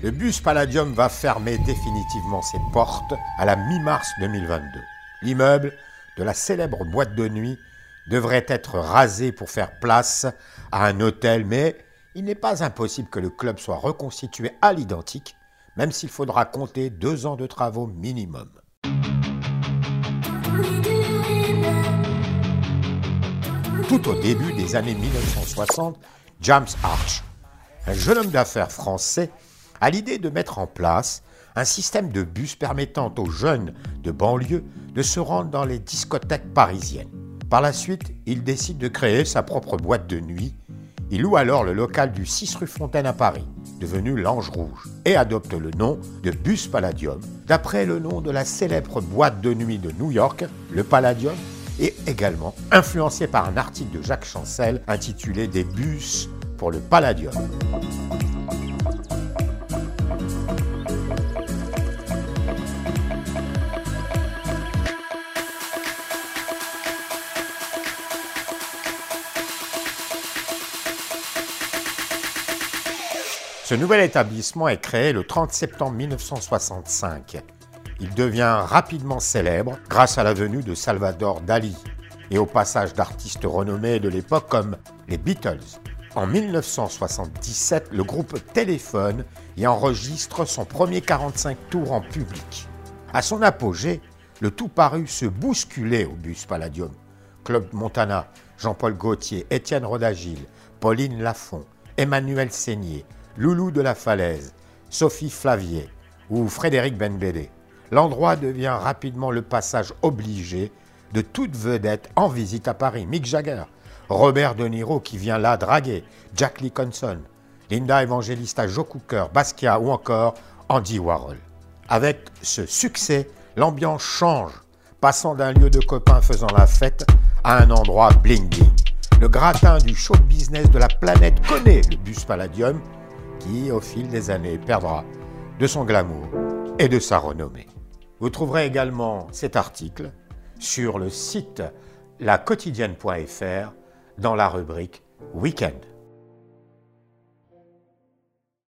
Le bus Palladium va fermer définitivement ses portes à la mi-mars 2022. L'immeuble de la célèbre boîte de nuit devrait être rasé pour faire place à un hôtel, mais il n'est pas impossible que le club soit reconstitué à l'identique, même s'il faudra compter deux ans de travaux minimum. Tout au début des années 1960, James Arch, un jeune homme d'affaires français, a l'idée de mettre en place un système de bus permettant aux jeunes de banlieue de se rendre dans les discothèques parisiennes. Par la suite, il décide de créer sa propre boîte de nuit. Il loue alors le local du 6 rue Fontaine à Paris, devenu l'Ange Rouge, et adopte le nom de Bus Palladium, d'après le nom de la célèbre boîte de nuit de New York, le Palladium, et également influencé par un article de Jacques Chancel intitulé Des bus pour le Palladium. Ce nouvel établissement est créé le 30 septembre 1965. Il devient rapidement célèbre grâce à la venue de Salvador Dali et au passage d'artistes renommés de l'époque comme les Beatles. En 1977, le groupe téléphone y enregistre son premier 45 tours en public. À son apogée, le tout parut se bousculer au bus Palladium. Claude Montana, Jean-Paul Gaultier, Étienne Rodagil, Pauline Lafont, Emmanuel Seigné, Loulou de la Falaise, Sophie Flavier ou Frédéric Benbédé. L'endroit devient rapidement le passage obligé de toute vedette en visite à Paris. Mick Jagger, Robert De Niro qui vient là draguer, Jack Nicholson, Linda Evangelista, Joe Cooker, Basquiat ou encore Andy Warhol. Avec ce succès, l'ambiance change, passant d'un lieu de copains faisant la fête à un endroit bling bling. Le gratin du show business de la planète connaît le bus Palladium qui, au fil des années, perdra de son glamour et de sa renommée. Vous trouverez également cet article sur le site laquotidienne.fr dans la rubrique Week-end.